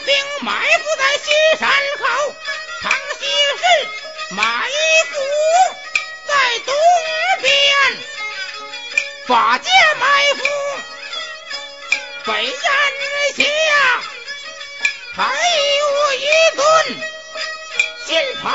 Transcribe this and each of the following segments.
兵埋伏在西山口，长西是埋伏在东边，法界埋伏北燕下，还有一尊新朝。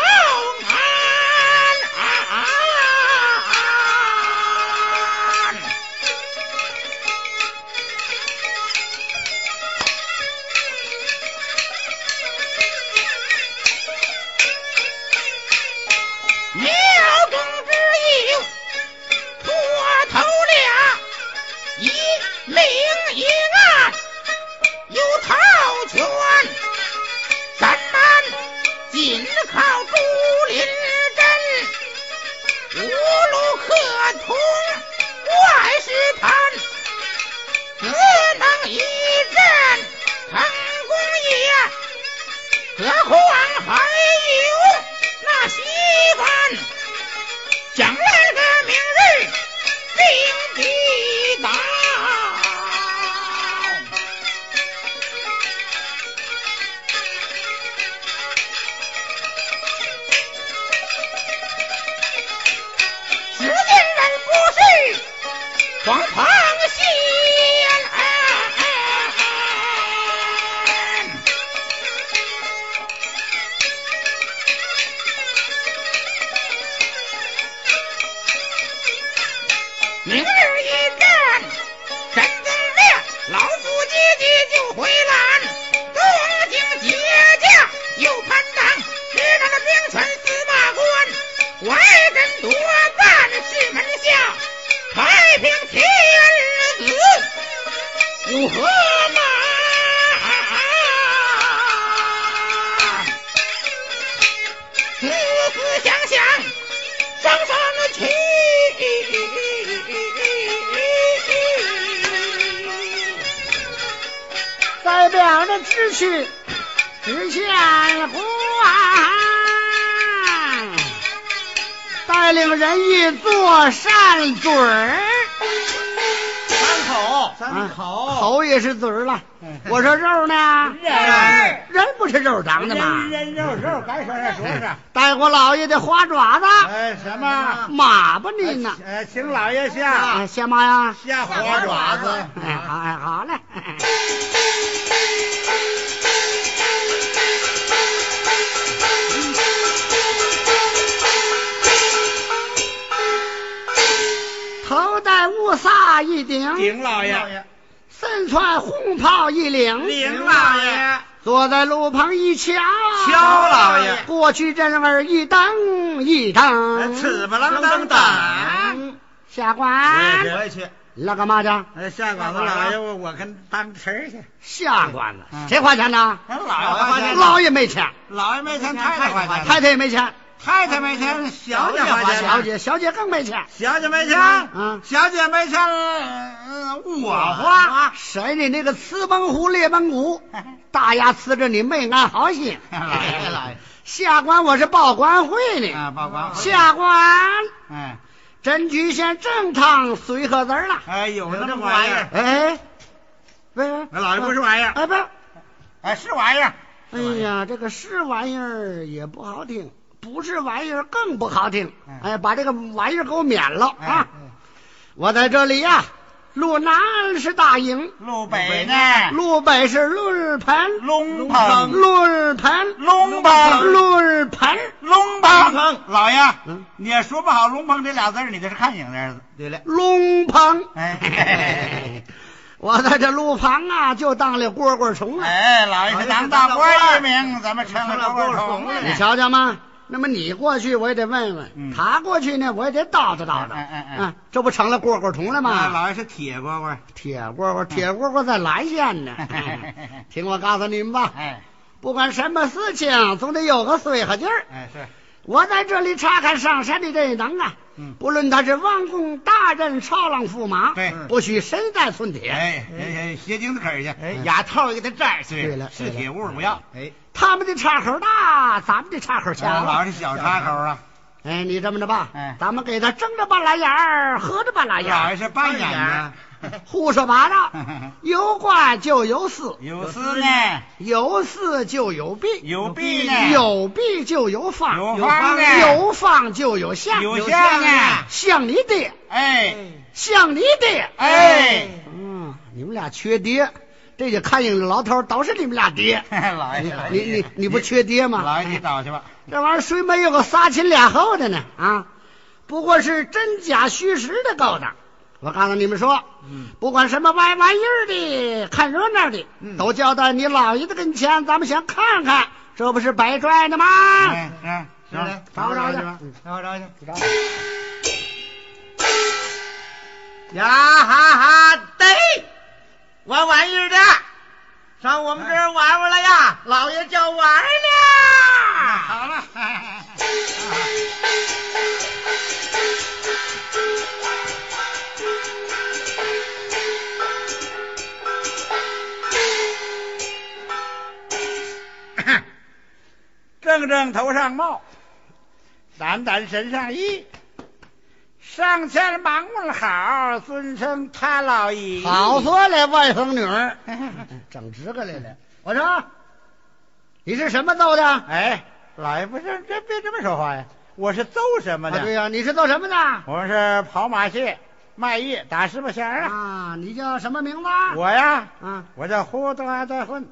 代表着知趣知县官，带领人一做善嘴儿。三口，三口，口也是嘴儿了。我说肉呢？人人不是肉长的吗？人肉肉，该说是说是。带我老爷的花爪子，哎，什么？马吧您呢？哎，请老爷下啊，下马呀？下花爪子。哎，好，哎，好嘞。头戴乌纱一顶，顶老爷，身穿红袍一领，领老爷，坐在路旁一瞧，瞧老爷过去人儿一蹬一蹬，呲吧啷当当。下官，我也去。你来干嘛去？哎，下馆子老爷，我我跟当词儿去。下官子，谁花钱呢？老爷花钱，老爷没钱，老爷没钱，太太花钱，太太也没钱，太太没钱，小姐花钱，小姐小姐更没钱。小姐没钱，嗯小姐没钱，嗯我花。谁的那个瓷崩虎裂崩骨，大牙呲着你没安好心。老爷老爷，下官我是报官会的，啊，报官会。下官哎。真举县正堂随和子儿了。哎，有那么玩意儿，哎，喂，那老爷不是玩意儿，哎不，哎是玩意儿，哎呀，这个是玩意儿也不好听，不是玩意儿更不好听。嗯。哎，把这个玩意儿给我免了哎啊！我在这里呀、路南是大营，路北呢，路北是论盆，龙棚，论盆，龙棚，论盆。龙棚，老爷嗯，你也说不好龙棚这俩字，你这是看影的，对了，龙棚，哎，我在这路旁啊，就当了蝈蝈虫了！哎，老爷是当大官一名，咱们成了蝈蝈虫了。你。瞧瞧嘛，那么你过去我也得问问，嗯。他过去呢我也得叨叨叨叨，哎哎哎啊，这不成了蝈蝈虫了啊，吗？老爷是铁蝈蝈，铁蝈蝈，铁蝈蝈在蓝县呢。听我告诉你们吧，哎。不管什么事情，总得有个随和劲儿。哎是，我在这里查看上山的这等啊，嗯。不论他是王公大人、朝郎驸马，对。不许身在寸铁。哎哎哎，斜钉子去，牙套给他摘碎，对了是铁物不要，哎，他们的插口大，咱们的插口小。老是小插口啊，哎，你这么着吧，哎。咱们给他睁着半拉眼儿，合着半拉眼儿，老爷是半眼子，胡说八道，有官就有丝，有丝呢，有丝就有弊，有弊呢，有弊就有方，有方呢。有方就有相，有相呢，像你爹，哎。像你爹，哎，嗯，你们俩缺爹，这就看影的老头都是你们俩爹。老爷，你你你不缺爹吗？老爷你找去吧，这玩意儿谁没有个仨亲俩厚的呢？啊，不过是真假虚实的勾当。我告诉你们说，嗯不管什么歪玩意儿的，看热闹的，嗯都叫到你老爷子跟前，咱们先看看，这不是白拽的吗？哎哎，是的，找找去吧，找找去。呀哈哈，对，玩玩意儿的，上我们这儿玩玩来呀，老爷叫玩了。好了，正正头上帽，掸掸身上衣，上前忙问好，尊称他老爷。好说嘞，外甥女儿，整直个来了。我说，你是什么揍的？啊，哎，老爷不是，这别这么说话呀！我是揍什么的？对呀、你是奏什么的？我是跑马戏，卖艺打十八弦儿啊。啊，你叫什么名字？我呀，啊，我叫胡大大混。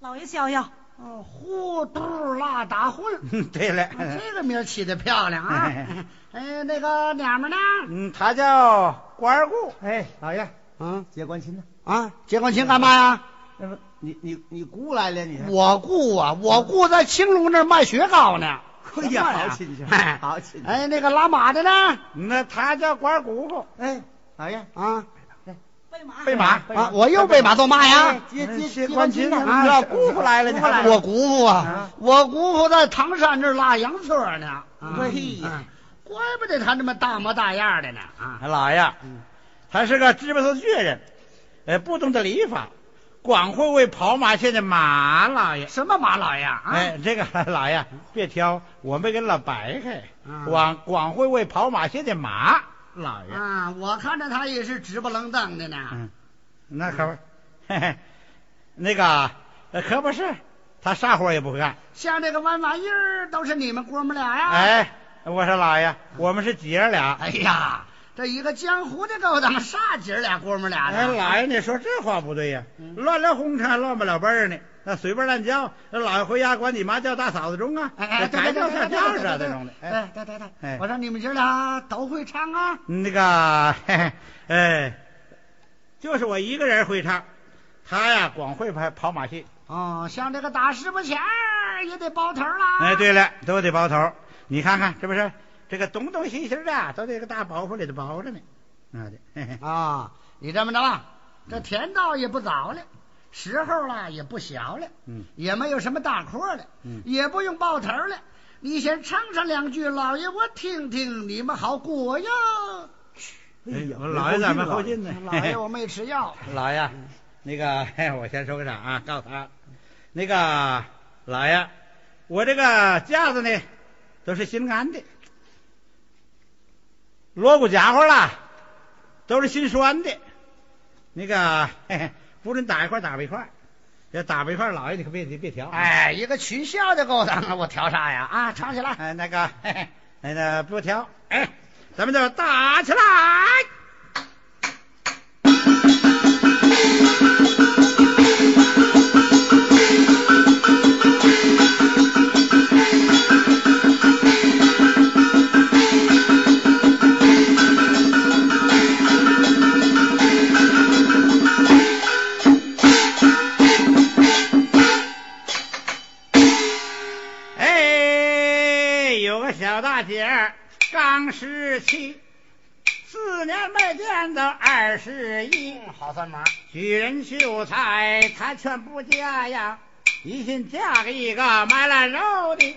老爷逍遥，哦，糊涂辣打混。对了，啊这个名起的漂亮啊！哎，那个娘们呢？嗯，她叫关二姑。哎，老爷，嗯接关亲呢？啊，结关亲干嘛呀？那不，你你你姑来了，你我姑啊，我姑在青龙那儿卖雪糕呢。哎呀，好亲戚，哎好亲戚。哎，那个拉马的呢？那他叫关二姑姑。哎，老爷，啊备马，备马啊，我又被马做嘛呀？接接接接官亲呢？啊姑父来了，我姑父啊啊，我姑父在唐山这拉洋车呢。啊对啊怪不得他这么大模大样的呢啊！老爷，他是个知不头倔人，呃，不懂得礼法，光会为跑马线的马老爷。什么马老爷啊？哎，这个 老爷别挑，我没给老白开，啊光光会为跑马线的马老爷。啊，我看着他也是直不愣登的呢。嗯，那可不，嘿嘿，那个呃可不是，他啥活也不会干。像这个弯玩意儿都是你们哥们俩呀？，哎，我说老爷，我们是姐儿俩。哎呀，这一个江湖的勾当，啥姐儿俩哥们俩哎，的？老爷，你说这话不对呀，嗯乱了红尘，乱不了辈儿呢。那随便乱叫，那老爷回家管你妈叫大嫂子中啊，哎哎，叫对对对啥叫啥对对这种的。哎，哎，对对对，哎我说你们姐俩都会唱啊？那个，嘿嘿，哎，就是我一个人会唱，他呀光会跑跑马戏。哦，像这个打十八钱也得包头啦。哎，对了，都得包头。你看看，是不是这个东东西西的，都这个大包袱里头包着呢。那的，啊，你这么着吧，这天到也不早了，时候了也不小了，嗯，也没有什么大活了，嗯也不用抱头了。你先唱上两句，老爷我听听，你们好过呀。哎呀老爷咱们后进呢。老爷我没吃药。老爷，那个，嘿我先说个啥啊？告诉他，那个老爷，我这个架子呢，都是新安的，锣鼓家伙啦，都是新拴的。那个，嘿嘿，不准打一块儿打不一块儿，要打不一块儿，老爷你可别别调。哎，一个群笑的勾当啊，我调啥呀？啊，唱起来。哎，那个，嘿嘿，那个不调，哎，咱们就打起来。七，四年没见到二十一，好算码。举人秀才他全不嫁呀，一心嫁给一个卖烂肉的。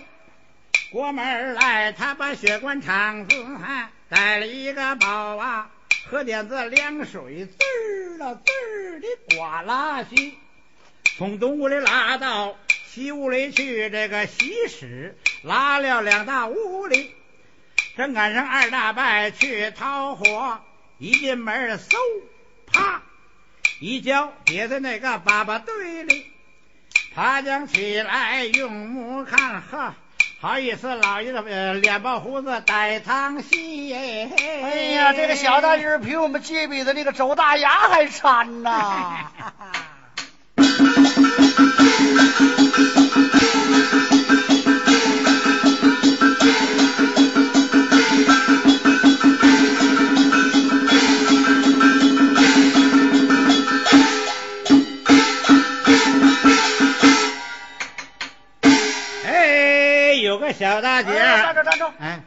过门来，他把血管肠子还带了一个宝啊，喝点子凉水，滋儿了滋儿的刮拉稀。从东屋里拉到西屋里去，这个西施拉了两大屋里，正赶上二大伯去讨火，一进门嗖，啪，一跤跌在那个粑粑堆里，爬将起来用目看，呵，好意思，老爷子呃脸包胡子带汤稀耶！哎呀，这个小大人比我们街里的那个周大牙还馋呐！小大姐哎站，住站住！哎，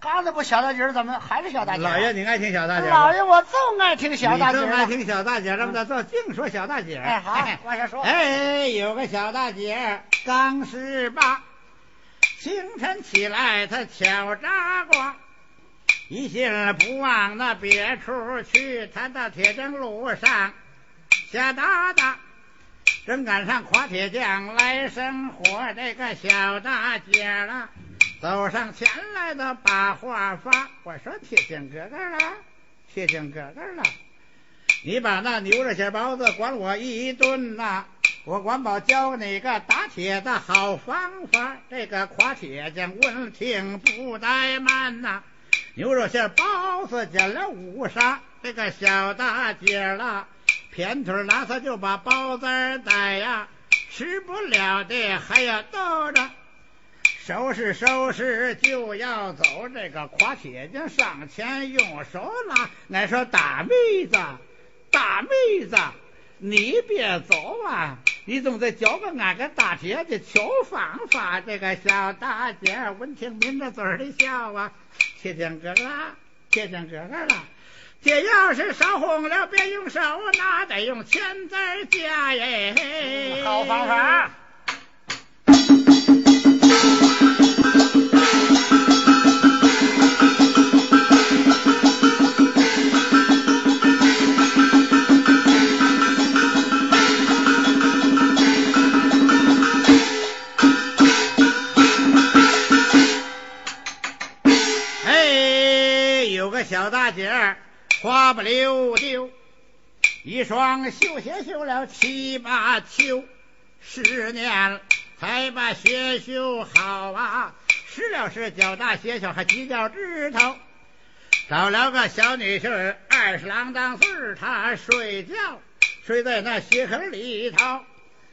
刚才不小大姐儿，怎么还是小大姐？老爷，你爱听小大姐？老爷，我就爱听小大姐儿了。你这么爱听小大姐儿，咱们就净说小大姐。哎，好，往下说。哎，有个小大姐刚十八，清晨起来她敲扎瓜，一心不往那别处去，她到铁正路上下大大。正赶上夸铁匠来生火，这个小大姐了，走上前来的把话发。我说铁匠哥哥了，铁匠哥哥了。你把那牛肉馅包子管我一顿呐、我管保教你个打铁的好方法。这个夸铁匠问听不怠慢呐、牛肉馅包子见了五杀，这个小大姐了，偏腿拉撒就把包子儿带呀，吃不了的还要兜着。收拾收拾就要走，这个夸铁匠上前用手拉，俺说大妹子，大妹子，你别走啊，你总得教个俺个大姐的求方法。这个小大姐闻听抿着嘴儿的笑啊，铁匠哥啦，铁匠哥哥啦，这要是烧红了，别用手拿，得用钳子儿夹耶。好方法。哎，有个小大姐儿花不溜丢，一双绣鞋绣了七八秋，十年才把鞋绣好啊，使了是脚大鞋小还挤脚趾头。找了个小女婿，二十郎当岁他，睡觉睡在那鞋坑里头。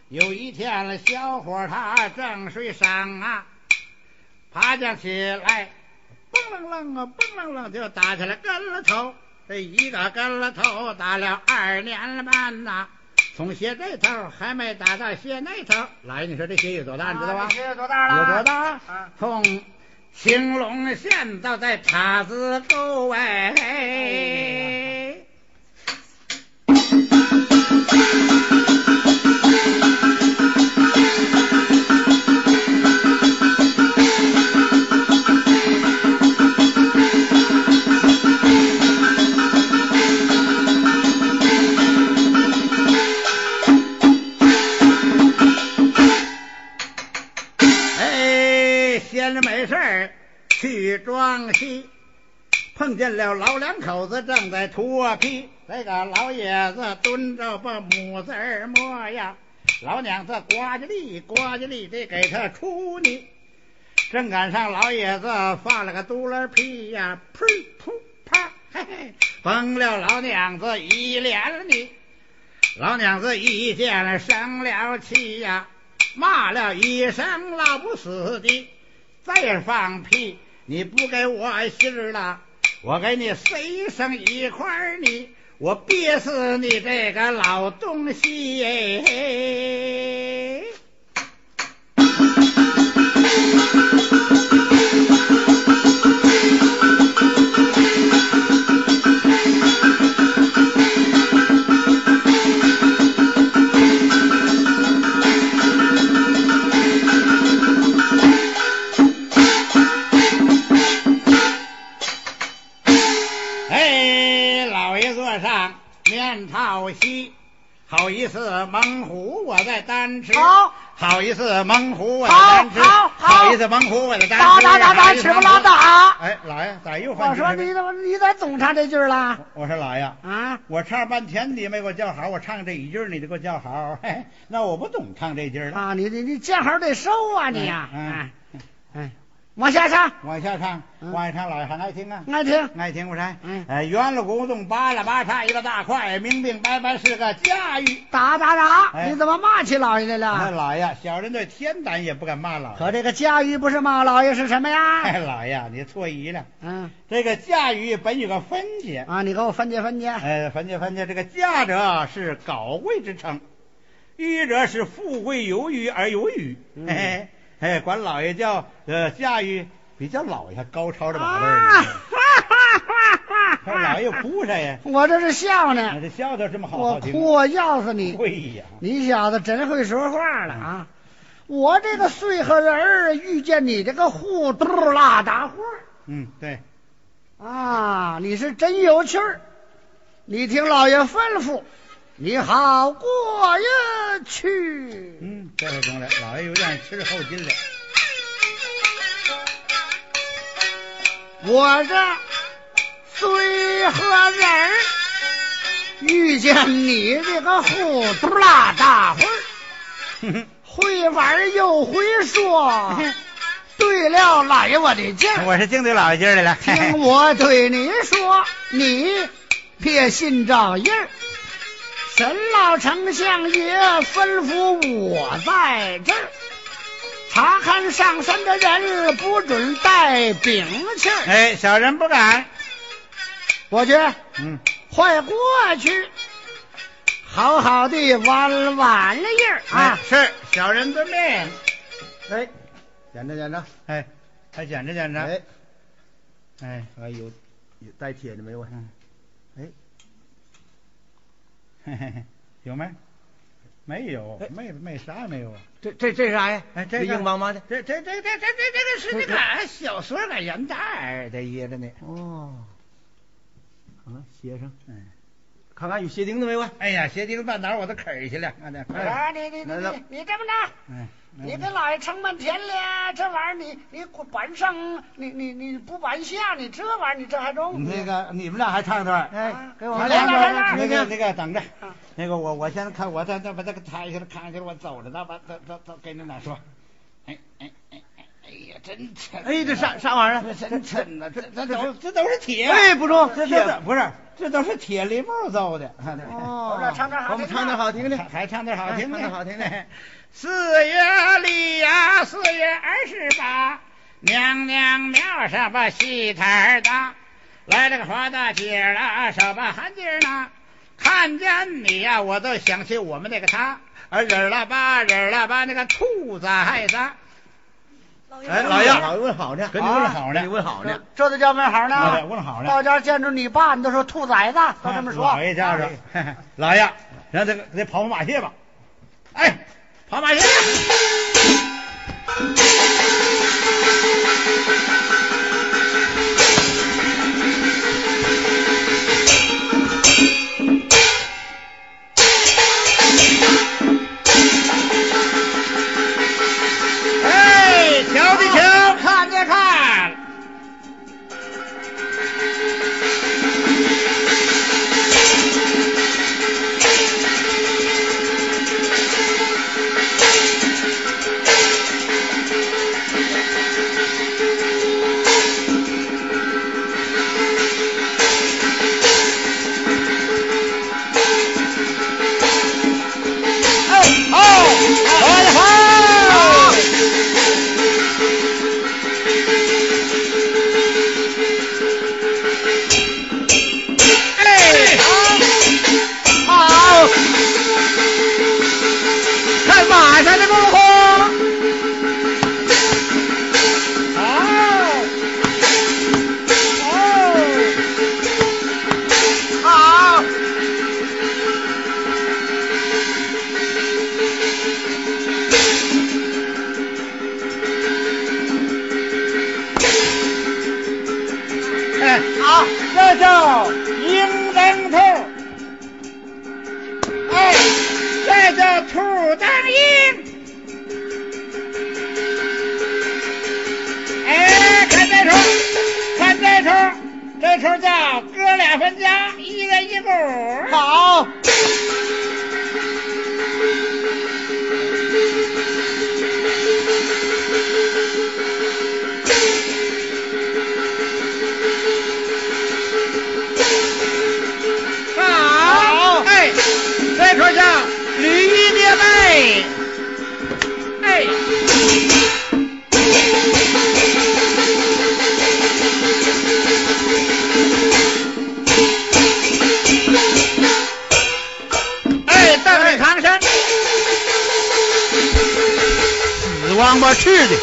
有一天了，小伙他正睡上啊，爬将起来。嘣楞楞啊，嘣楞楞就打起来跟了头，这一个跟了头打了二年半呐，从鞋这头还没打到鞋那头。老爷，你说这鞋有多大？你知道吧？鞋有多大了？有多大？啊从青龙县到在塔子沟哎。去装戏，碰见了老两口子正在脱皮。那个老爷子蹲着把母子儿摸呀，老娘子呱唧哩呱唧哩得给他出呢。正赶上老爷子放了个嘟噜屁呀，噗噗啪，嘿嘿，崩了老娘子一脸了呢。老娘子一见了生了气呀，骂了一声老不死的，再放屁你不给我信儿了，我给你塞上一块儿你，我憋死你这个老东西！面朝西，好意思猛虎我在单吃，好。好意思猛虎我在好单吃，好好。意思猛虎我在单打吃，打打打，吃不拉倒。哎，老爷咋又换我说你怎么你咋总唱这句儿了？我说老爷，啊，我唱半天你没给我叫好，我唱这一句你就给我叫好，那我不懂唱这句了。啊，你你你见好得收啊你呀！嗯往下唱，往下唱，嗯往下唱，老爷还爱听啊。爱听。爱听不是？嗯哎，圆了咕咚，扒拉扒嚓，一个大块，明明白白是个驾驭。打打打！哎你怎么骂起老爷来哎，了？老爷，小人对天胆也不敢骂老爷。可这个驾驭不是骂老爷是什么呀哎，呀？老爷，你错疑了。嗯这个驾驭本有个分解，啊，你给我分解分解。哎，分解分解。这个驾者是高贵之称，驭者是富贵有余而有余。嗯哎哎，管老爷叫呃驾驭，比较老爷还高超的把味啊儿呢。哈哈哈哈 看老爷哭啥呀？我这是笑啊呢，这笑得这么好我。哭我要死你！对呀，你小子真会说话了啊！我这个碎和人儿遇见你这个糊涂拉大货嗯，对，啊，你是真有趣儿。你听老爷吩咐，你好过呀去。嗯，这回中了，老爷有点吃后劲了。我这虽和人儿遇见你这个糊涂拉大混儿，会玩又会说，对了，老爷我的劲儿。我是敬对老爷劲儿来了。听我对你说，你别信照应儿。沈老丞相爷吩咐我在这儿查看上山的人，不准带兵器。哎，小人不敢。我去，嗯，快过去，好好的玩玩了印儿啊啊！，是小人遵命。哎，捡着捡着，哎，还捡着捡着。哎，哎，哎有有带铁的没有啊？嗯哎，嘿嘿嘿，有没？没有，没没啥也没有啊。这这这啥呀？哎，这个硬邦邦的。这这这这这这这个是那个小说个人袋儿的掖着呢。哦，看看鞋上，嗯，看看有鞋钉子没有啊？哎呀，鞋钉子半哪我都啃去了。看那，哎，你你你你你这么着。嗯，你跟老爷撑半天了，这玩意儿你你板上，你你你不板下，你这玩意儿你这还中？那个你们俩还唱段？哎给我来来来那个那个等着啊，那个我我先看我再再把这个抬下来看去，我走着呢，把走走走，跟你俩说。哎哎真沉！哎，这啥啥玩意儿？真沉呐，这这都这都是铁。哎，不中，这这不是，这都是铁梨木造的。哦 我这唱点好我们唱点好听的还。唱点好听的，好听的。四月里呀，四月二十八，娘娘庙上把戏台儿搭，来了个花大姐儿啦，手把汗劲儿呢。看见你呀，我都想起我们那个他，儿人了吧，人了吧，那个兔崽子。老爷，哎老爷问好呢，跟你问好呢跟你问好呢。这都叫问好啊呢对。问好呢到家见着你爸，你都说兔崽子，都这么说。老爷家着，老爷，让这个得跑跑马戏吧。哎，跑马蟹。叫鹰当兔，哎，这叫兔当鹰，哎，看这出，看这出，这出叫哥俩分家，一人一股。好，死王八吃的。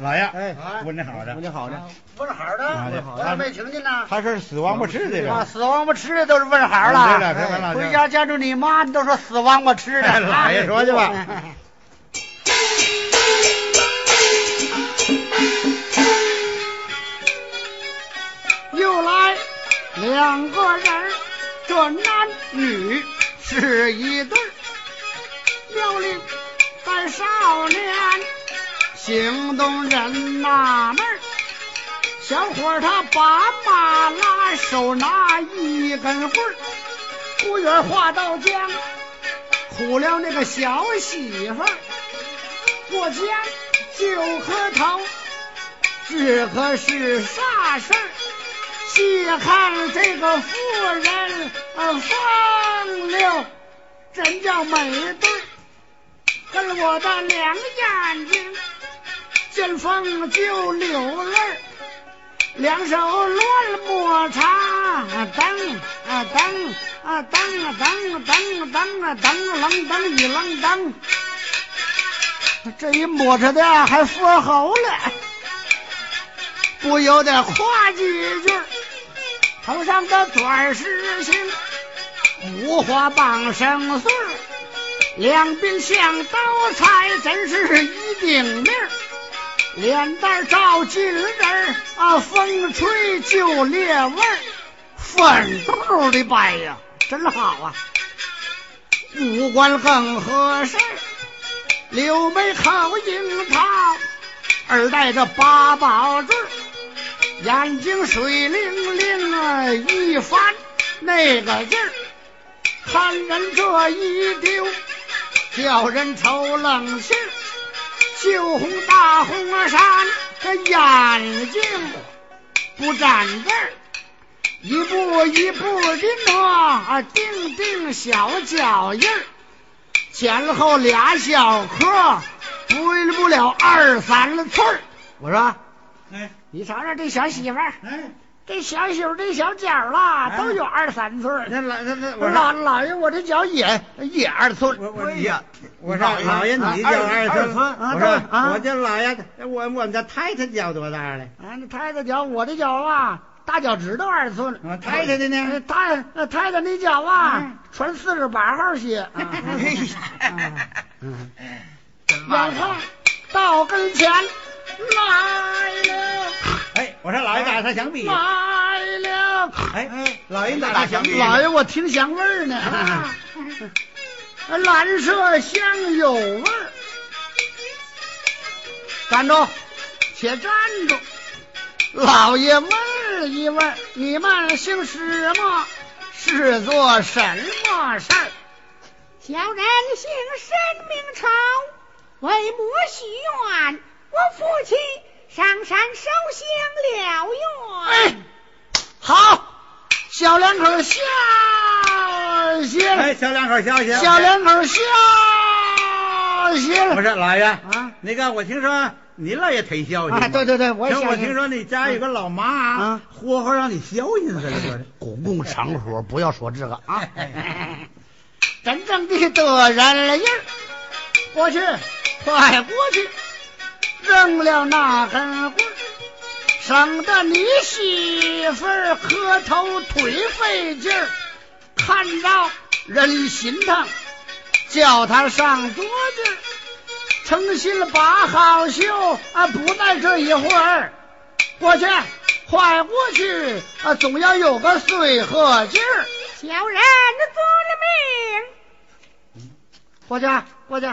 老爷，哎问的好的，问的好呢。问好的，我咋没听见呢？他是死王八吃的啊，死王八吃的都是问好了。回家见着你妈，你都说死王八吃的。哎老爷说去吧又来两个人，这男女是一对儿。庙里带少年，行动人纳闷儿。小伙他把马拉，手拿一根棍儿，不远话到江，苦了那个小媳妇儿。过江就磕头，这可是啥事儿？细看这个妇人啊，风流，真叫美对跟我的两眼睛见风就流泪。两手乱摸茶，噔啊噔啊噔啊噔噔噔啊噔楞噔一楞噔，这一摸着的还佛喉了，不由得夸几句。头上的钻石星，五花棒生穗，两鬓像刀裁，真是一顶面。脸蛋照金人啊，风吹就裂味儿，粉豆的白呀，真好啊！五官更合适，柳眉靠樱桃，耳戴着八宝坠，眼睛水灵灵啊，一翻那个劲儿，看人这一丢，叫人抽冷气儿。绣红大红衫，这眼睛不沾字儿，一步一步的挪，定定小脚印儿，前后俩小磕，不不了二三寸儿。我说，哎。你瞅瞅这小媳妇儿，哎，这小袖这小脚啦，都有二三寸。那老那那我我老老爷，我这脚也也二寸。我我哎呀，我说老爷你脚二二寸啊我说我这老爷我我们家太太脚多大了？啊，那太太脚，我的脚啊，大脚趾头二寸。啊太太的呃呢？太呃太太那脚啊嗯，穿四十八号鞋。啊哎呀，嗯真眼看到跟前来了，哎，我说老爷打他响笔。来了。哎，老爷打打响笔老爷，我听香味儿呢。啊蓝色香有味儿。站住，且站住。老爷问一问，你们姓什么？是做什么事儿？小人姓申名朝，为母许愿，我父亲上山烧香了哎愿。，好，小两口笑些了哎，小两口消息。小两口笑些了。我说老爷啊，那个我听说你老也忒孝心啊，对对对，我听我听说你家有个老妈啊，活活让你孝心似的。公共场合不要说这个啊！真正的得人了印儿，过去，快过去，扔了那根棍儿，省得你媳妇儿磕头腿费劲儿，看到人心疼，叫他上桌子儿，诚心把好绣啊，不在这一会儿，过去，快过去啊，总要有个随和劲儿。小人做了命，过去，过去。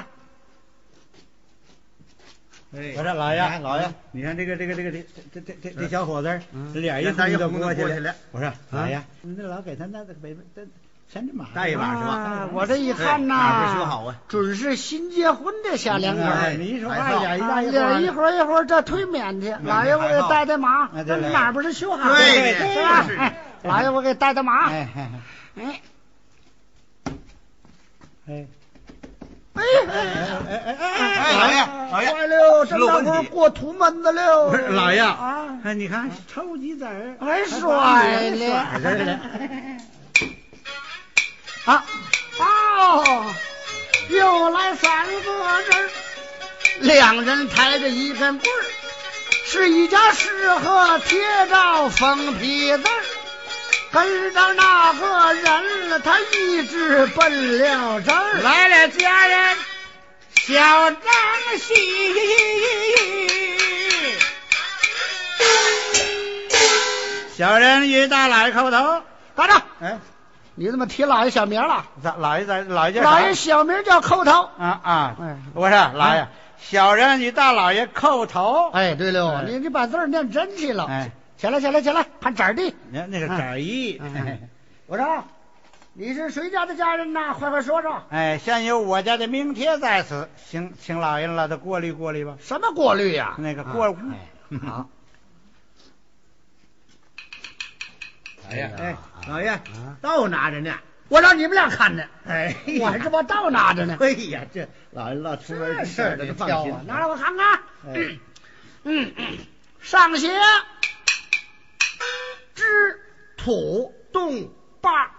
哎我说老爷，老爷，你看这个这个这个这这这这这小伙子脸一红就过去了。我说老爷，你这老给他那个北这牵着马带一把是吧？啊我这一看呐，哪边修好啊？准是新结婚的小两口。哎你一说一一脸一花会儿。一会儿这推免去，老爷我给带带马，哎对对哪不是修好的？对是吧？老爷我给带带马。哎哎。哎。哎哎哎哎哎哎哎，老爷，老爷，坏了，这出了问题大伙过土门子了。不是老爷啊，哎，你看臭鸡子儿，还还甩把了脸甩这儿了。啊哦，又来三个人，两人抬着一根棍儿，是一家适合贴着封皮子儿。跟着那个人，他一直奔了这儿。来了，家人，小张喜。小人与大老爷叩头。等着，哎，你怎么提老爷小名了？咱老爷咱老爷叫啥老爷小名叫叩头。啊啊！哎我说老爷啊，小人与大老爷叩头。哎，对了，哎你你把字念真去了。哎，起来，起来，起来，看这儿的。那那是展意。嗯我说，你是谁家的家人呐？快快说说，哎，现有我家的名帖在此，请请老爷老的过滤过滤吧。什么过滤呀？那个过好，哎呀，哎啊，老爷啊，刀拿着呢。我让你们俩看着，哎我还这把刀拿着呢。哎呀，这老爷老出门这事儿这得放心啊，拿来我看看。哎嗯嗯，上写知土动八。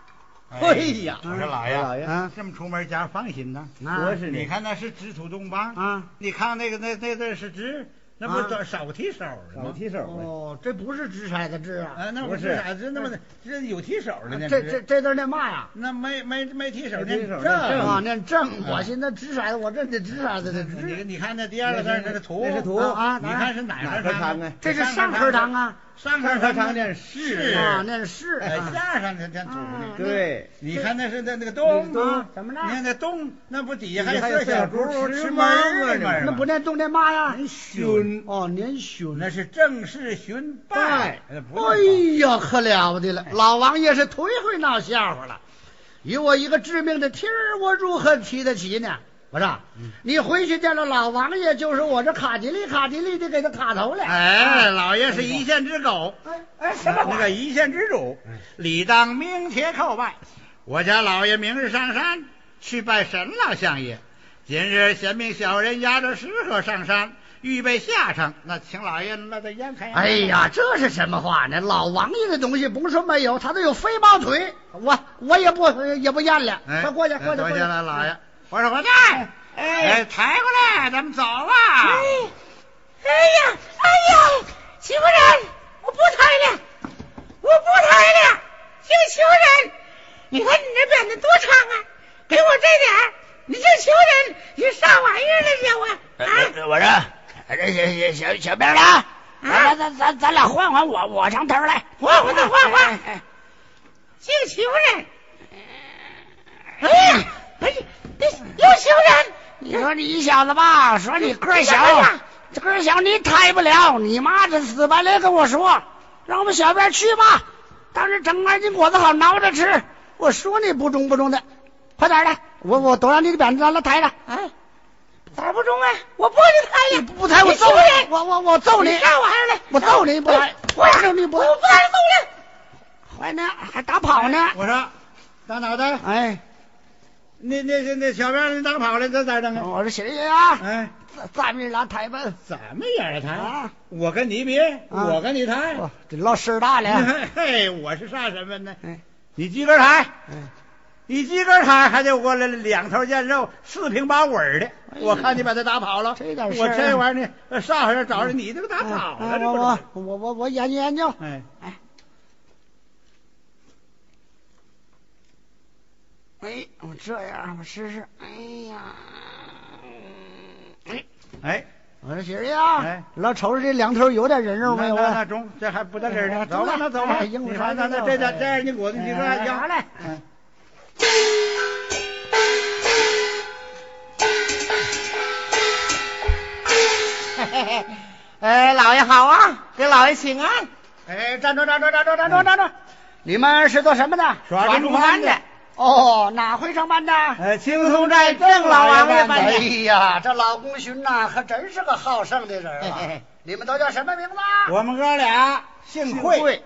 哎呀，我嗯说老爷，老爷啊这么出门家放心呐。啊多是你看那是知土动邦啊，你看那个那那字是知，那不少提手的吗？提手哦，这不是掷骰子掷啊，啊，那不是不是啥？这那么这有提手的呢？这这这字念嘛呀？那没没没提手，没提手这啊，念正。嗯我寻思掷骰子，我这得掷骰子的你掷。你看那第二个字那是土，那是土啊你看是哪哪个堂啊？这是上课堂啊，上课上课堂堂念是啊，念是。下上这这土啊呢。对，你看那是那那个洞啊怎么着你看那洞，那不底下还有有小小猪猪吃门门儿儿那不念洞念嘛呀？熏，哦，念熏。那是正式巡拜，哎呀，可了不得了！老王爷是忒会闹笑话了。以我一个致命的蹄儿，我如何提得起呢？不是，你回去见了老王爷，就是我这卡吉利卡吉利的给他卡头了。哎，老爷是一线之狗，哎哎，什么话？那个一线之主，理当明帖叩拜。我家老爷明日上山去拜神老相爷，今日先命小人押着食盒上山，预备下场。那请老爷那得眼看。哎呀，这是什么话呢？老王爷的东西甭说没有，他都有飞毛腿，我我也不也不验了。哎，快过去，过去，过去了老爷。。我说我在，哎哎，抬过来，咱们走吧。哎哎呀，哎呀，欺负人，我不抬了，我不抬了，姓邱人，你看你这辫子多长啊，给我这点儿，你姓邱人，你啥玩意儿了这我啊？我说，这小小小边的，咱咱咱咱俩换换我我上头来，换换再换换哎姓邱人，哎呀，哎呀，这又邱人，你说你小子吧，说你个儿小这个儿小你抬不了，你妈这死白赖跟我说，让我们小边去吧，当时整二斤果子好挠着吃。我说你不中不中的，快点的，我我都让你的板子让他抬着。哎，咋不中啊？我不给抬了，你不抬我揍你。我我我揍你，啥玩意儿了？我揍你不抬，我我揍你不我不抬揍你，坏呢还打跑呢。我说，大脑袋，哎，那那那那小辫你打跑了，这咋整啊？我说谁呀？哎，咱咱们俩抬吧。怎么也是他啊？我跟你比，啊我跟你抬。哇这老事大了。嘿 嘿，我是啥身份呢？哎你几根抬？哎你几根抬还得过来两头见肉，四平八稳的。我看你把他打跑了，这点事儿我这玩意儿呢，呃上回找着你这个打跑了，我？我我我研究研究。哎，哎，我这样，我试试。哎呀，哎，哎，我说媳妇呀，哎老瞅着这两头有点人肉没有啊？那中，这还不在这儿呢。哎走吧，那走吧。你啥都有看那那这这这样，你果子几个哎要拿来嗯哎，老爷好啊，给老爷请安。哎，站住，站住，站住，站住，站住！你们是做什么的？耍中班的。哦，哪回上班的？呃，青松寨郑老王爷办哎。呀，这老公巡呐，可真是个好胜的人啊！你们都叫什么名字？我们哥俩姓惠，姓。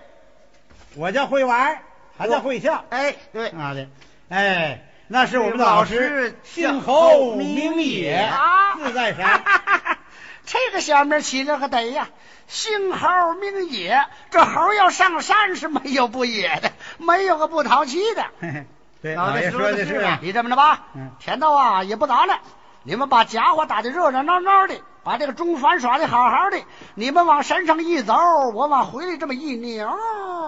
我叫会玩，还叫会笑。哎，对，啊的，哎，那是我们的老师，姓侯名野，啊字在山。这个小名起的可得呀，姓侯名野。这猴要上山是没有不野的，没有个不淘气的。嘿嘿对，老爷说的是啊。你这么着吧，嗯天道啊也不早了，你们把家伙打得热热闹闹的，把这个中饭耍的好好的，你们往山上一走，我往回来这么一扭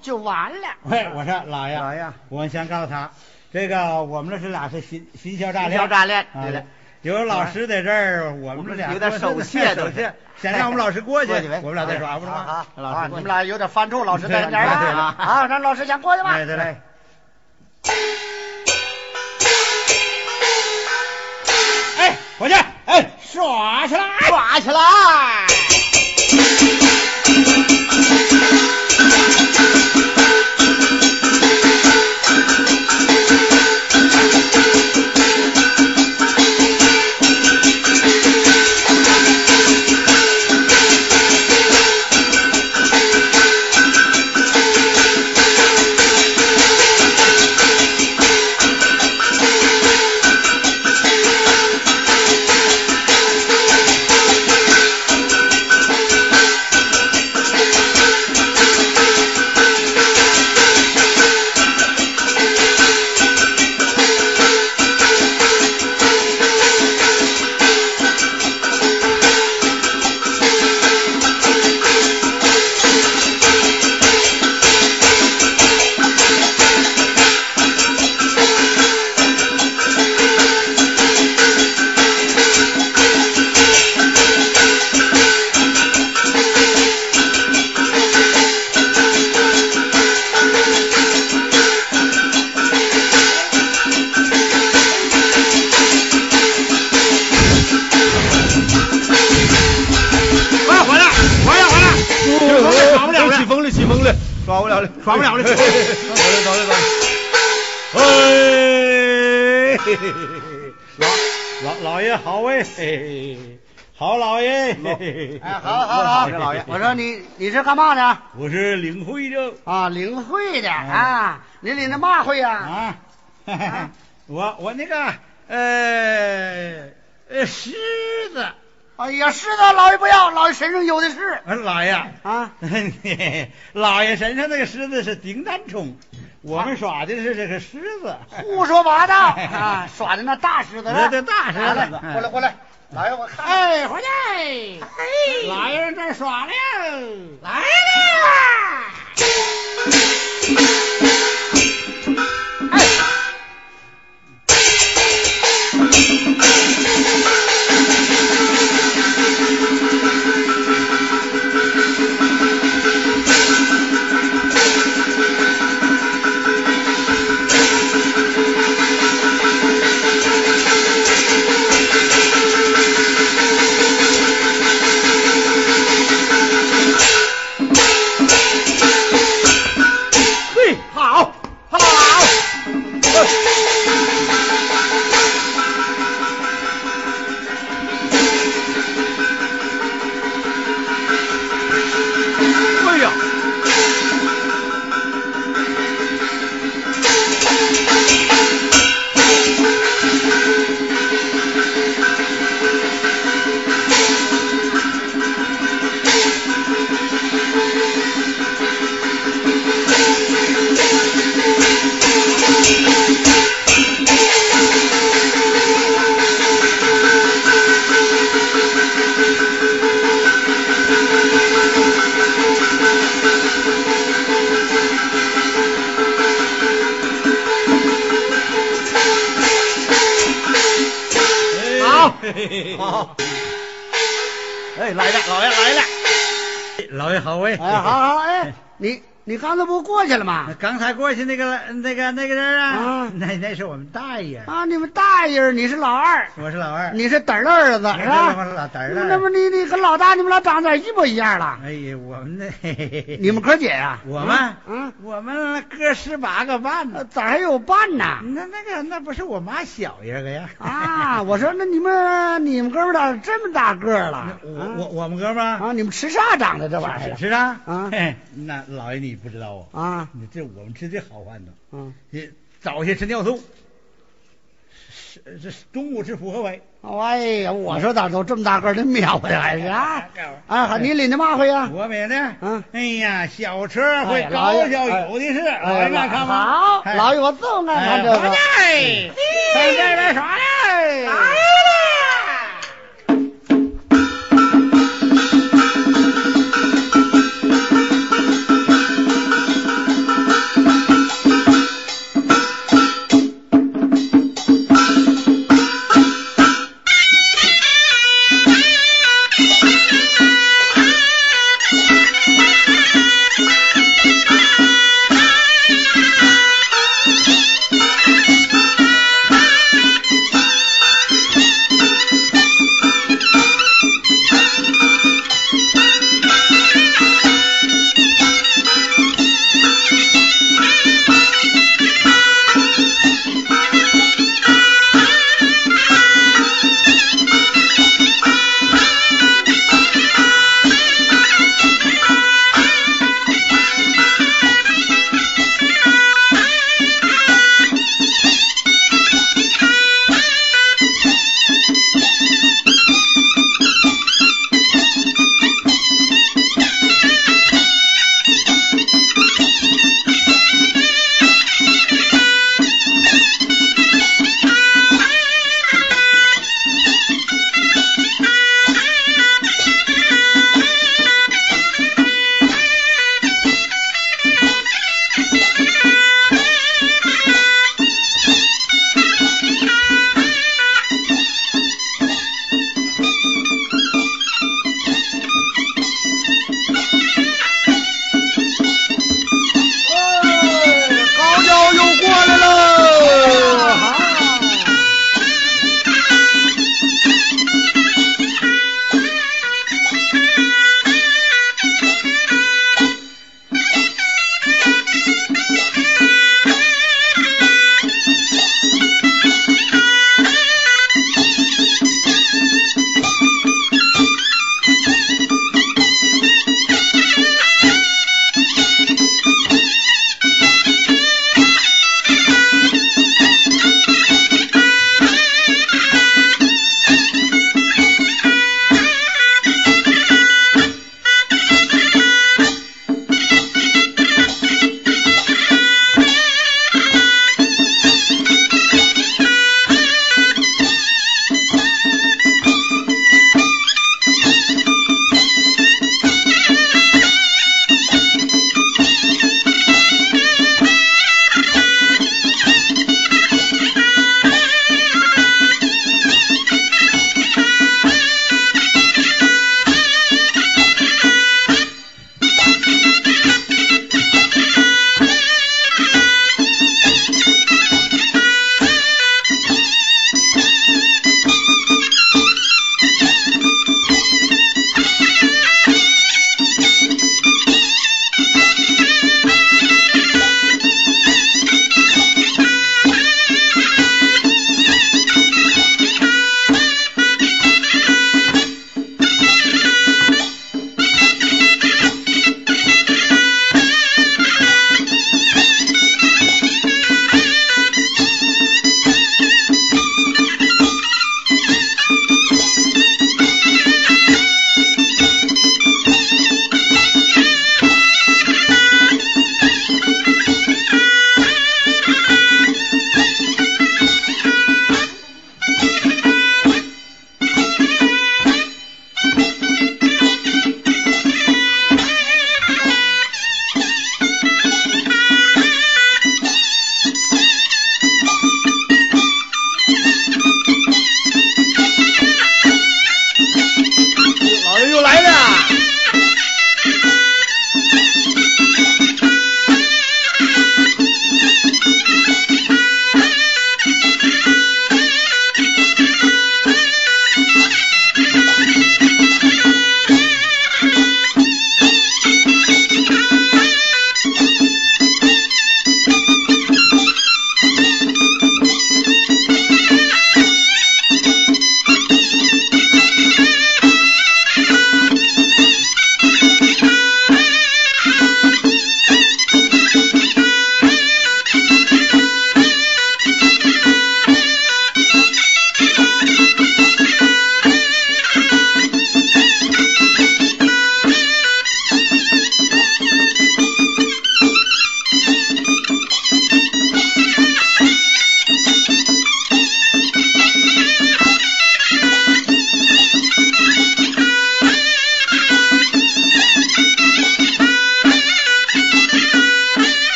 就完了。喂，我说老爷，老爷，我先告诉他，这个我们这是俩是新新校炸新练，校炸练啊对了。有老师在这儿，我们这俩有点手 怯手都是怯，先让我们老师过去，我们俩再耍，不是吗？啊老师，啊你们俩有点犯怵，老师在这儿啊，好，让老师先过去吧。哎，对对。哎，伙计，哎，耍起来，耍起来！耍不了了 走了走了走了。哎，老老老爷好哎，嘿好老爷，哎，好好好，这老爷，我说你你是干嘛的？我是领会的啊，领会的啊，你领的嘛会呀？啊，我我那个呃呃狮子，哎呀，是的，老爷不要，老爷身上有的是。呃老爷，啊。老爷身上那个狮子是丁丹冲，我们耍的是这个狮子，胡说八道。啊！耍的那大狮子大狮子。过来过来，老爷我看。看。哎，伙计，哎，老爷人这耍了，来了！老爷好哎，哎，好好，哎，你你刚才不过去了吗？刚才过去那个那个那个人啊啊，那那是我们大爷，啊，你们大爷，你是老二，我是老二，你是嘚儿的儿子是我吧？是老嘚儿的那么你你跟老大你们俩长得一模一样了？哎呀，我们那 你们哥姐呀？我们嗯，我们哥十八个半呃呢，咋还有半呢？那那个那不是我妈小一个呀？啊，我说那你们你们哥们咋这么大个了？我我我们哥们啊，你们吃啥长的这玩意儿？是啊啊那老爷你不知道啊？啊，你这我们吃的好饭呢，嗯，你早些吃尿素，是这中午吃复合伟，哎呀，我说咋都这么大个儿的苗呀，还是啊？啊，好你领的嘛会呀？我们呢？嗯哎呀，小车会哎高老爷脚哎有的是，老哎爷看吗？好，哎老爷我就爱看这哎伙个。计，上这边耍嘞！来了！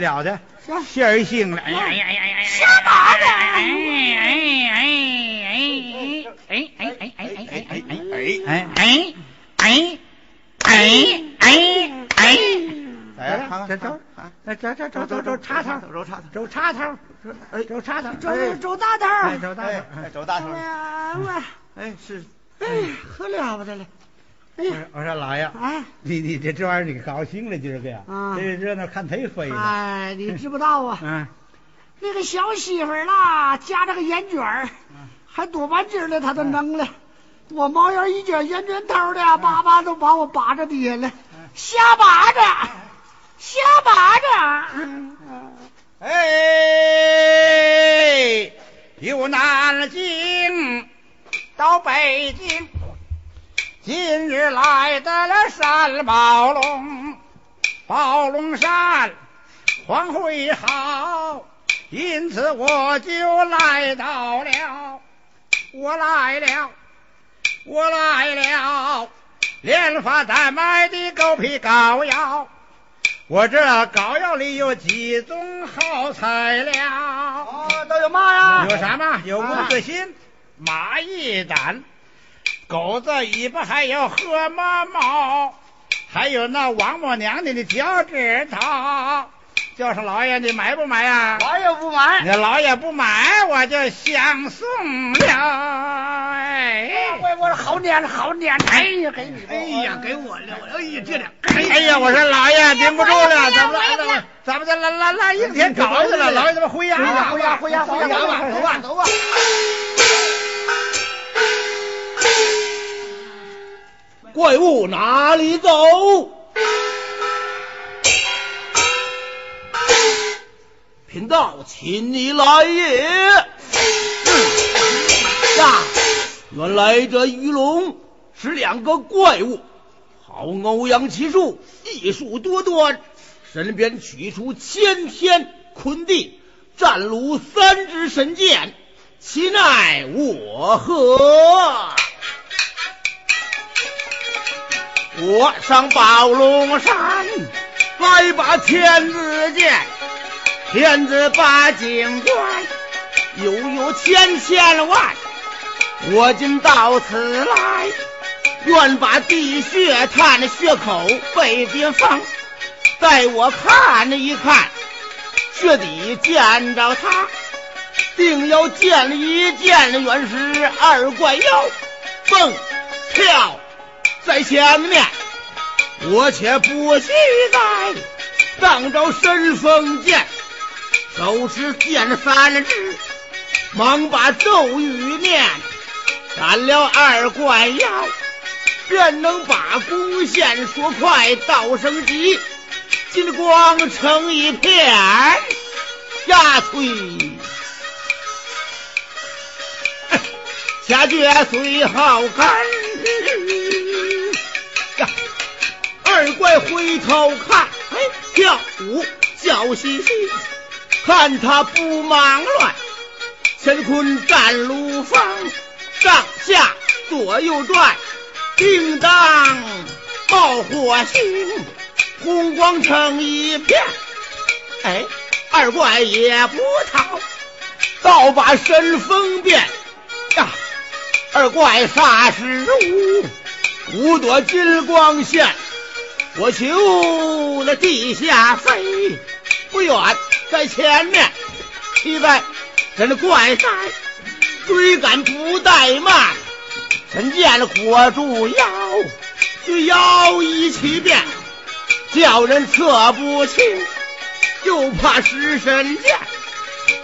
了得，馅儿性了，哎呀呀呀呀，下巴子。哎哎哎哎哎哎哎哎哎哎哎哎哎哎哎哎哎哎哎。哎，看这看，这这这这这这插头，揉插头，周插头，哎，周插头，周周大头。哎，周大头，哎，揉大头哎，呀，我哎，是，哎，可了不得了。哎呀，我说老爷，哎你你这这玩意儿你高兴了今儿个呀？啊这热闹看忒飞了。哎，你知不道啊？嗯，那个小媳妇儿啦，夹着个烟卷儿，还多半截儿了，她都扔了。我冒烟一卷烟卷头的，叭叭都把我扒着底下了，下巴子，下巴子。嗯哎，由南京到北京，今日来到了山宝龙，宝龙山黄会好，因此我就来到了，我来了，我来了，连发带卖的狗皮膏药。我这膏药里有几种好材料，哦，都有嘛呀？有啥嘛？有五子心、马一胆、狗子尾巴，还有河马毛，还有那王母娘娘的脚趾头。叫上老爷，你买不买呀、我也不买。你老爷不买，我就相送了。哎，我我好撵好撵，哎呀，给你吧，哎呀，给我了，哎呀，这俩，哎呀，我说老爷顶不住了，咱们咱们咱们这来来来应天搞去了，老爷怎么回衙了？回家回家回家吧，走吧，走吧。怪物哪里走？贫道请你来也。呀，原来这鱼龙是两个怪物，好欧阳奇术，艺术多端，身边取出千天坤地，战卢三支神剑，其奈我何？我上宝龙山，来把天子见，天子把警官，悠悠千千万，我今到此来，愿把地穴探穴口被边方，待我看一看，穴底见着他，定要见一见，原是二怪妖，蹦跳。在前面，我且不须在，当着神风剑，手持剑三支，忙把咒语念，斩了二怪妖，便能把弓箭说快，道声急，金光成一片，呀催。下绝虽好看，呀，二怪回头看，哎，跳舞笑嘻嘻，看他不忙乱，乾坤战卢方，上下左右转，叮当冒火星，红光成一片，哎，二怪也不逃，倒把神风变呀。二怪煞是无，五朵金光线，我求那地下飞，不远在前面，骑在这那怪山，追赶不怠慢，神剑火住腰，就腰一起变，叫人测不清，又怕失神剑，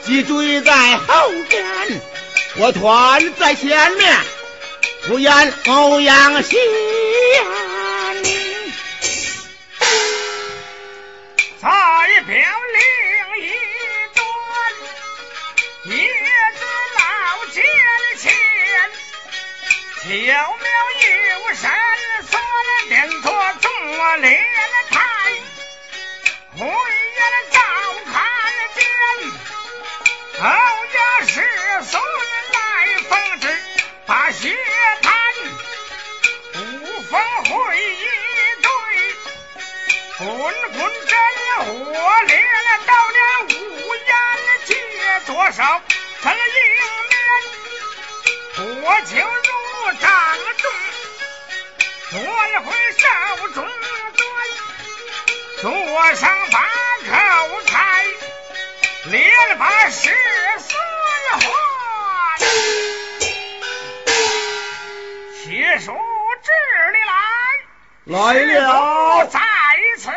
急追在后边。我团在前面，不言欧阳信。再表另一端，叶子老尖前，巧妙有神了，点错做连台，回眼照看见。后家师孙来奉旨把血谈，无风会一对，滚滚真火烈到了五眼界，多少这迎面火球如。掌中多回手中端，桌上把口开，连把十孙还。且说这里来，来了，在此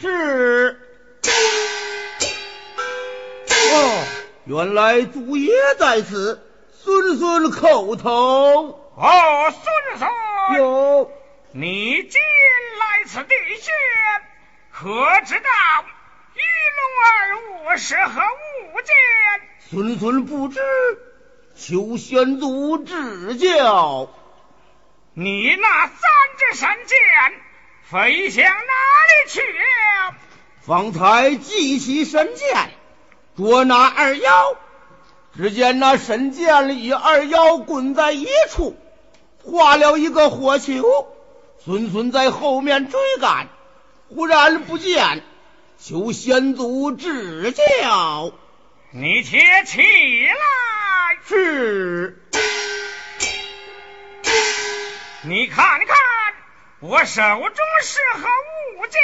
是。哦，原来祖爷在此。孙孙叩头。哦，孙孙，有你今来此地穴，可知道玉龙二物是何物件？孙孙不知，求玄祖指教。你那三只神箭飞向哪里去了？方才祭起神箭，捉拿二妖。只见那神剑与二妖滚在一处，画了一个火球。孙孙在后面追赶，忽然不见，求先祖指教。你且起来，是。你看看我手中是何物件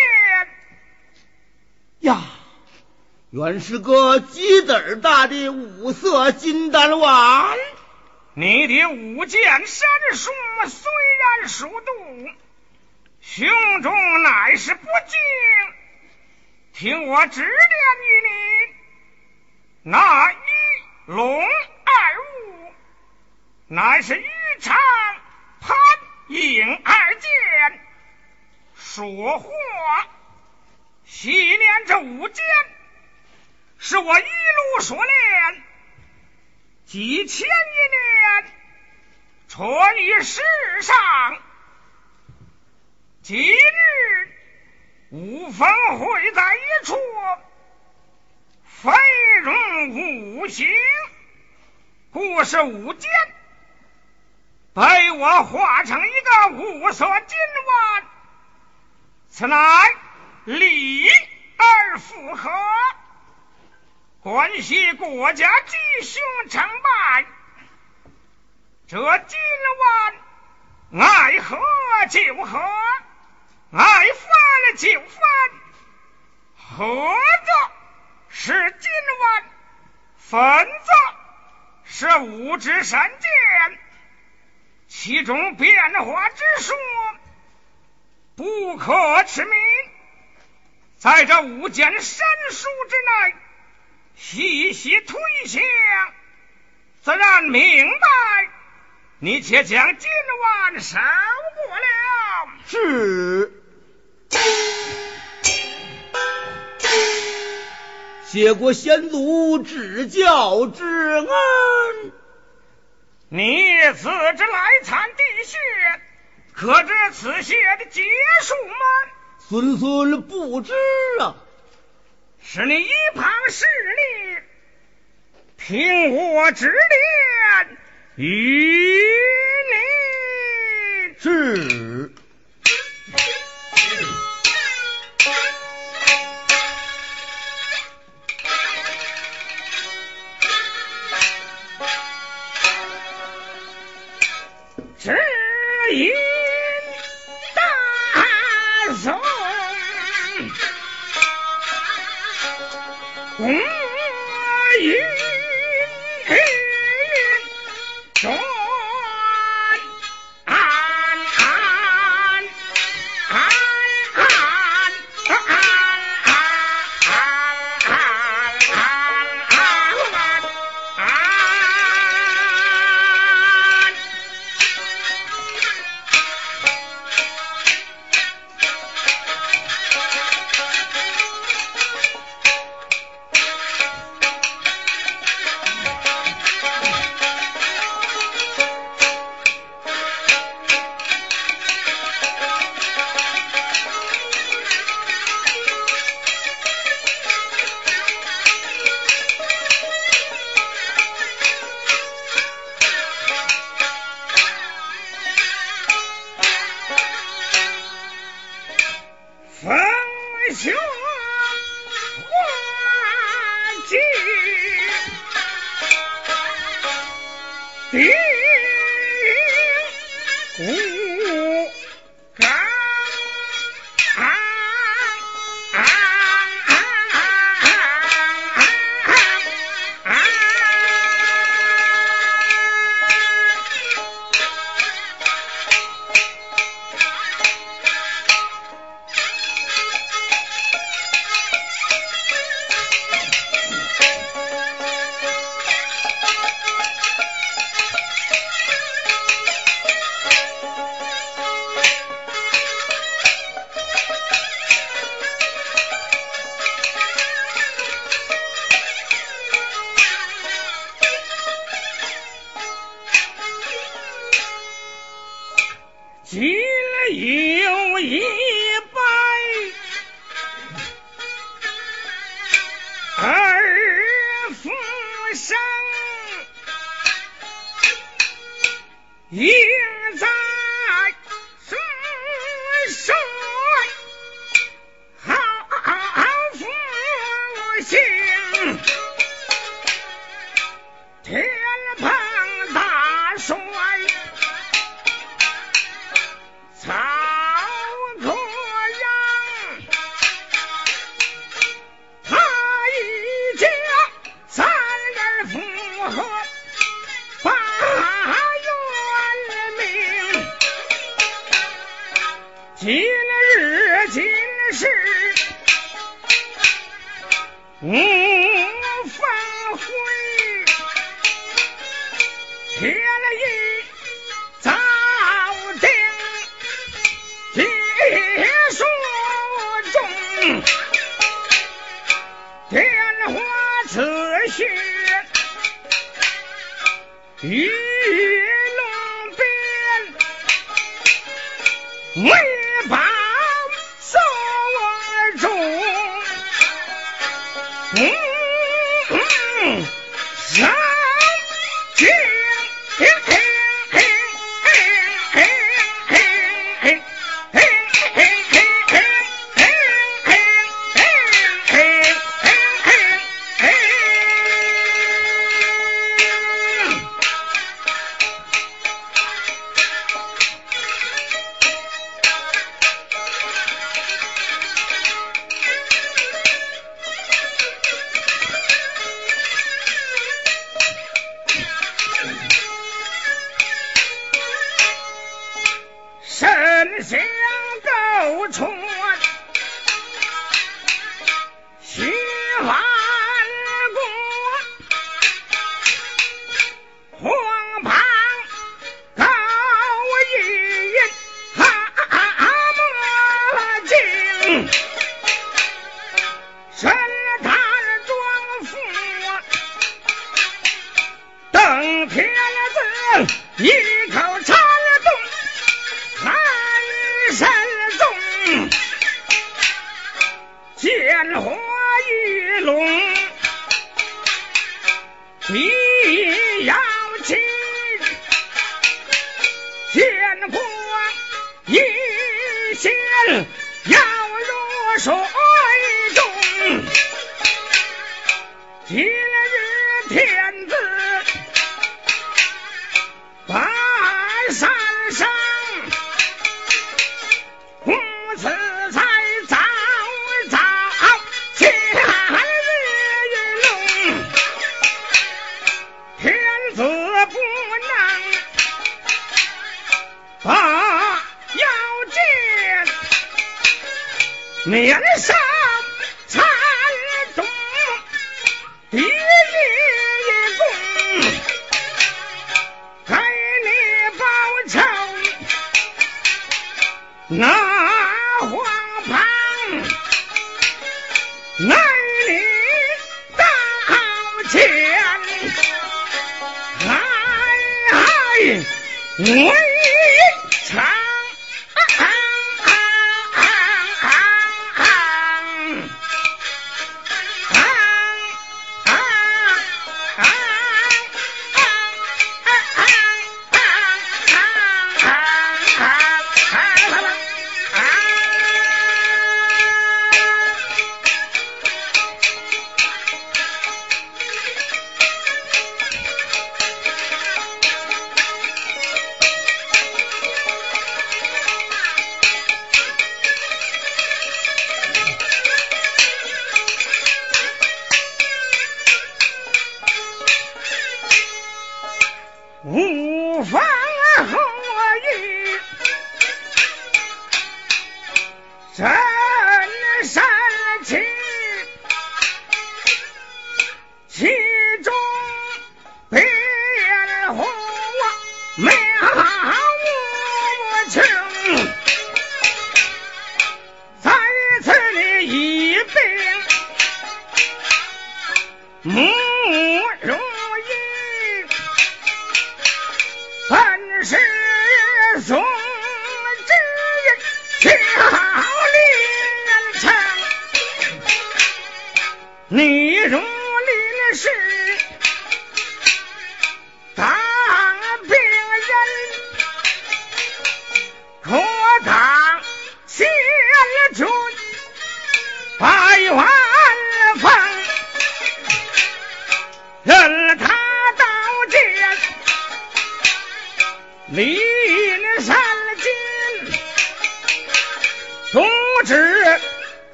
呀？原是个鸡子大的五色金丹丸。你的五剑神术虽然熟读，胸中乃是不精。听我指点于你，那一龙二物，乃是羽长潘影二剑。说话细念这五剑。是我一路所练，几千余年，传于世上。今日五方会在一处，飞荣五行，故是五剑，被我化成一个五色金丸，此乃理而复合。关系国家吉凶成败，这金丸爱喝就喝，爱翻就翻，合着是今晚，分着是五指山剑，其中变化之说不可持名，在这五剑神书之内。细细推想，自然明白。你且将今晚收过了。是。谢过先祖指教之恩。你此之来参地穴，可知此穴的结束吗？孙孙不知啊。是你一旁势力，听我指点，与你是。我